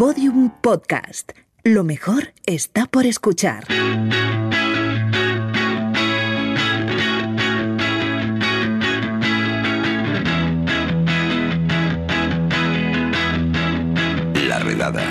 Podium Podcast. Lo mejor está por escuchar. La redada.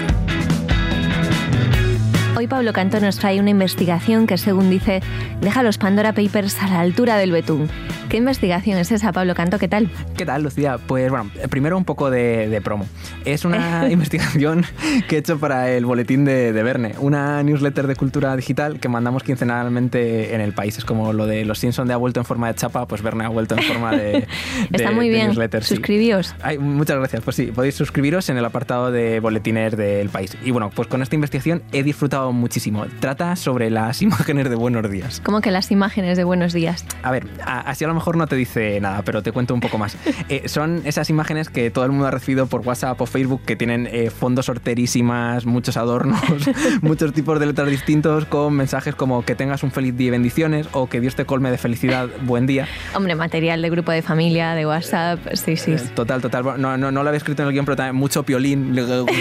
Hoy Pablo Canto nos trae una investigación que, según dice, deja los Pandora Papers a la altura del betún. ¿Qué investigación es esa, Pablo Canto? ¿Qué tal? ¿Qué tal, Lucía? Pues bueno, primero un poco de, promo. Es una investigación que he hecho para el boletín de, Verne, una newsletter de cultura digital que mandamos quincenalmente en el país. Es como lo de Los Simpson de ha vuelto en forma de chapa, pues Verne ha vuelto en forma de, Está muy bien. newsletter. Suscribíos. muchas gracias. Pues sí, podéis suscribiros en el apartado de boletines del país. Y bueno, pues con esta investigación he disfrutado muchísimo. Trata sobre las imágenes de Buenos Días. ¿Cómo que las imágenes de Buenos Días? A ver, así a lo mejor no te dice nada, pero te cuento un poco más. Eh, son esas imágenes que todo el mundo ha recibido por WhatsApp o Facebook que tienen eh, fondos horterísimas, muchos adornos, muchos tipos de letras distintos con mensajes como que tengas un feliz día y bendiciones o que Dios te colme de felicidad, buen día. Hombre, material de grupo de familia, de WhatsApp, sí, sí. Eh, total, total. No, no, no, lo había escrito en el guion, pero también mucho piolín,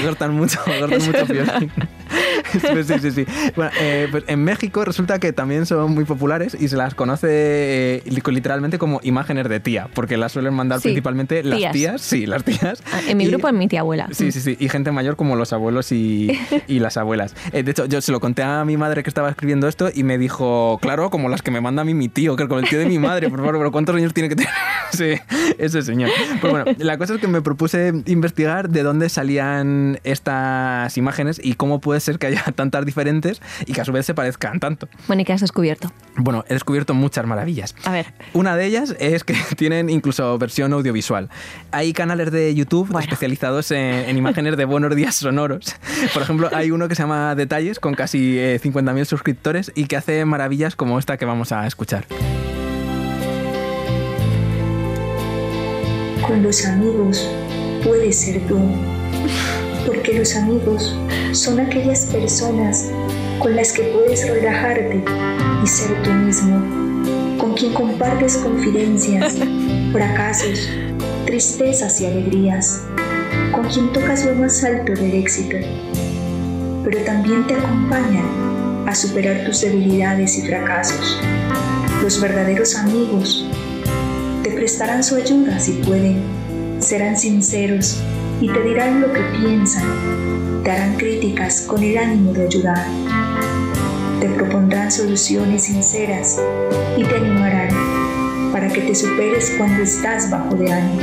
gustan mucho, mucho piolín. sí, sí, sí. Bueno, pues en México resulta que también son muy populares y se las conoce literalmente como imágenes de tía, porque las suelen mandar principalmente las tías. Sí, las tías. Ah, en mi grupo es mi tía abuela. Sí, sí, sí. Y gente mayor como los abuelos y, y las abuelas. Eh, de hecho, yo se lo conté a mi madre que estaba escribiendo esto y me dijo, claro, como las que me manda a mí mi tío, que con el tío de mi madre, por favor, pero ¿cuántos años tiene que tener ese, ese señor? Pues bueno, la cosa es que me propuse investigar de dónde salían estas imágenes y cómo puede ser que haya tantas diferentes y que a su vez se parezcan tanto. Bueno, ¿y qué has descubierto? Bueno, he descubierto muchas maravillas. A ver. Una de ellas es que tienen incluso versión audiovisual. Hay canales de YouTube especializados en, imágenes de buenos días sonoros. Por ejemplo, hay uno que se llama Detalles con casi 50.000 eh, suscriptores y que hace maravillas como esta que vamos a escuchar. Con los amigos puedes ser tú, porque los amigos son aquellas personas con las que puedes relajarte y ser tú mismo con quien compartes confidencias, fracasos, tristezas y alegrías, con quien tocas lo más alto del éxito, pero también te acompañan a superar tus debilidades y fracasos. Los verdaderos amigos prestarán su ayuda si pueden, serán sinceros y te dirán lo que piensan, te harán críticas con el ánimo de ayudar te propondrán soluciones sinceras y te animarán para que te superes cuando estás bajo de ánimo.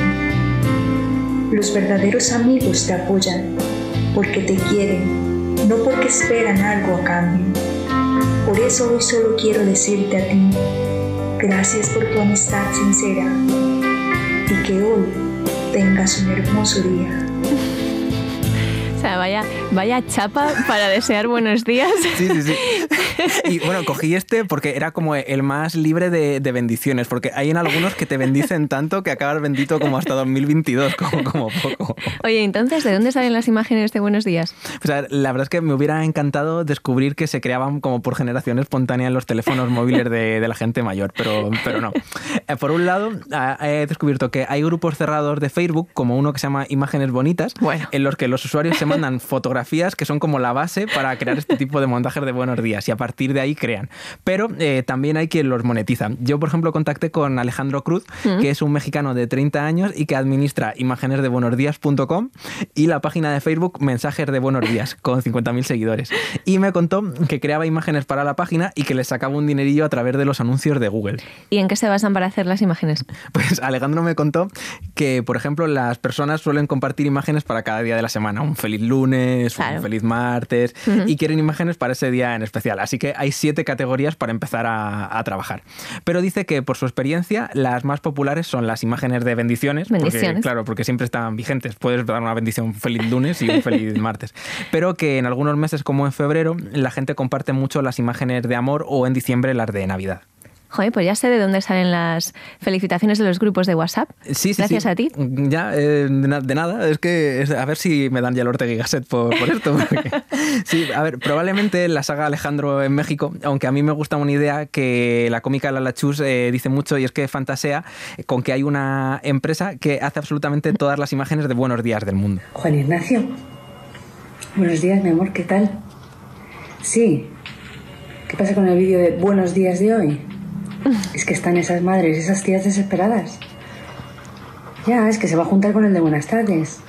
Los verdaderos amigos te apoyan porque te quieren, no porque esperan algo a cambio. Por eso hoy solo quiero decirte a ti, gracias por tu amistad sincera y que hoy tengas un hermoso día. Sea, vaya, vaya chapa para desear buenos días. Sí, sí, sí. Y bueno, cogí este porque era como el más libre de, bendiciones, porque hay en algunos que te bendicen tanto que acabas bendito como hasta 2022, como, como poco. Oye, entonces, ¿de dónde salen las imágenes de Buenos Días? La verdad es que me hubiera encantado descubrir que se creaban como por generación espontánea en los teléfonos móviles de, la gente mayor, pero, pero no. Eh, por un lado, he descubierto que hay grupos cerrados de Facebook, como uno que se llama Imágenes Bonitas, en los que los usuarios se mandan fotografías que son como la base para crear este tipo de montajes de Buenos Días. Y a partir de ahí crean. Pero eh, también hay quien los monetiza. Yo, por ejemplo, contacté con Alejandro Cruz, mm. que es un mexicano de 30 años y que administra imágenes de buenosdías.com y la página de Facebook Mensajes de Buenos Días, con 50.000 seguidores. Y me contó que creaba imágenes para la página y que les sacaba un dinerillo a través de los anuncios de Google. ¿Y en qué se basan para hacer las imágenes? Pues Alejandro me contó que, por ejemplo, las personas suelen compartir imágenes para cada día de la semana. Un feliz lunes, un feliz martes, y quieren imágenes para ese día en especial. Así que hay siete categorías para empezar a, trabajar. Pero dice que por su experiencia las más populares son las imágenes de bendiciones. Bendiciones. claro, porque siempre están vigentes. Puedes dar una bendición feliz lunes y un feliz martes. Pero que en algunos meses como en febrero la gente comparte mucho las imágenes de amor o en diciembre las de Navidad. Joder, pues ya sé de dónde salen las felicitaciones de los grupos de WhatsApp. Sí, sí, Gracias a ti. Ya, eh, de, nada. Es que a ver si me dan ya el Ortega y Gasset por, esto. sí, a ver, probablemente la saga Alejandro en México, aunque a mí me gusta una idea que la cómica Lala Chus eh, dice mucho y es que fantasea con que hay una empresa que hace absolutamente todas las imágenes de buenos días del mundo. Juan Ignacio, Buenos días, mi amor, ¿qué tal? Sí. ¿Qué pasa con el vídeo de buenos días de hoy? Es que están esas madres, esas tías desesperadas. Ya, es que se va a juntar con el de buenas tardes.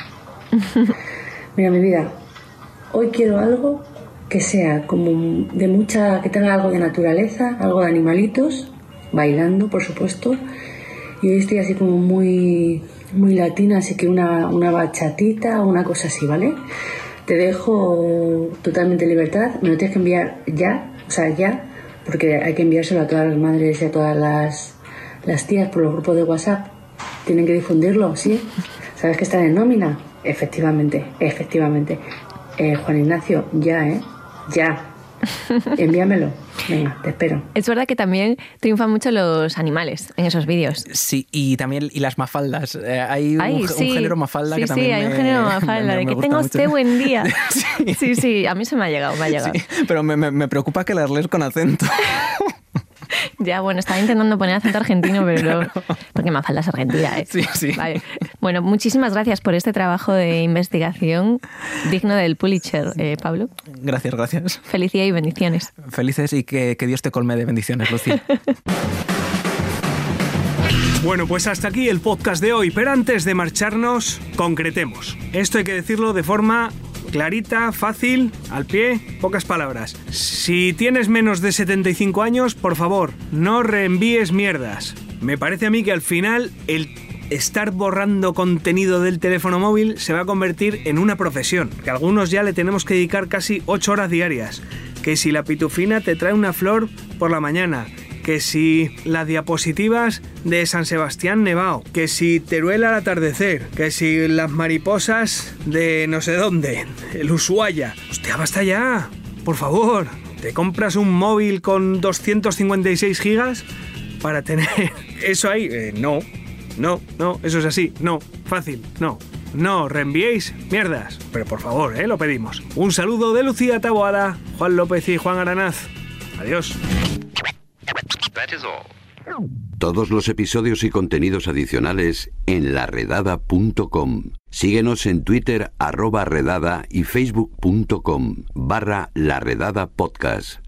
Mira, mi vida, hoy quiero algo que sea como de mucha, que tenga algo de naturaleza, algo de animalitos, bailando, por supuesto. Y hoy estoy así como muy, muy latina, así que una, una bachatita o una cosa así, ¿vale? Te dejo totalmente libertad, me lo tienes que enviar ya, o sea, ya, porque hay que enviárselo a todas las madres y a todas las, las tías por los grupos de WhatsApp. Tienen que difundirlo, ¿sí? ¿Sabes que están en nómina? Efectivamente, efectivamente. Eh, Juan Ignacio, ya, ¿eh? Ya. Envíamelo. Venga, te espero. Es verdad que también triunfan mucho los animales en esos vídeos. Sí, y también y las mafaldas. Eh, hay Ay, un, sí. un género mafalda sí, que también Sí, hay un género mafalda, me- de me que tenga mucho. usted buen día. Sí. Sí, sí, a mí se me ha llegado, me ha llegado. Sí, pero me, me- me preocupa que las lees con acento. Ya, bueno, estaba intentando poner acento argentino, pero no. Porque Mafalda es argentina, ¿eh? Sí, sí. Vale. Bueno, muchísimas gracias por este trabajo de investigación digno del Pulitzer, eh, Pablo. Gracias, gracias. Felicidad y bendiciones. Felices y que, que Dios te colme de bendiciones, Lucía. Bueno, pues hasta aquí el podcast de hoy, pero antes de marcharnos, concretemos. Esto hay que decirlo de forma clarita, fácil, al pie, pocas palabras. Si tienes menos de 75 años, por favor, no reenvíes mierdas. Me parece a mí que al final el estar borrando contenido del teléfono móvil se va a convertir en una profesión, que algunos ya le tenemos que dedicar casi 8 horas diarias. Que si la pitufina te trae una flor por la mañana, que si las diapositivas de San Sebastián Nevado, que si Teruel al atardecer, que si las mariposas de no sé dónde, el Ushuaia. Hostia, basta ya, por favor. ¿Te compras un móvil con 256 gigas para tener eso ahí? Eh, no, no, no, eso es así, no, fácil, no. No, reenviéis mierdas. Pero por favor, ¿eh? Lo pedimos. Un saludo de Lucía Taboada, Juan López y Juan Aranaz. Adiós. Todos los episodios y contenidos adicionales en laredada.com. Síguenos en Twitter arroba redada y facebook.com barra laredada podcast.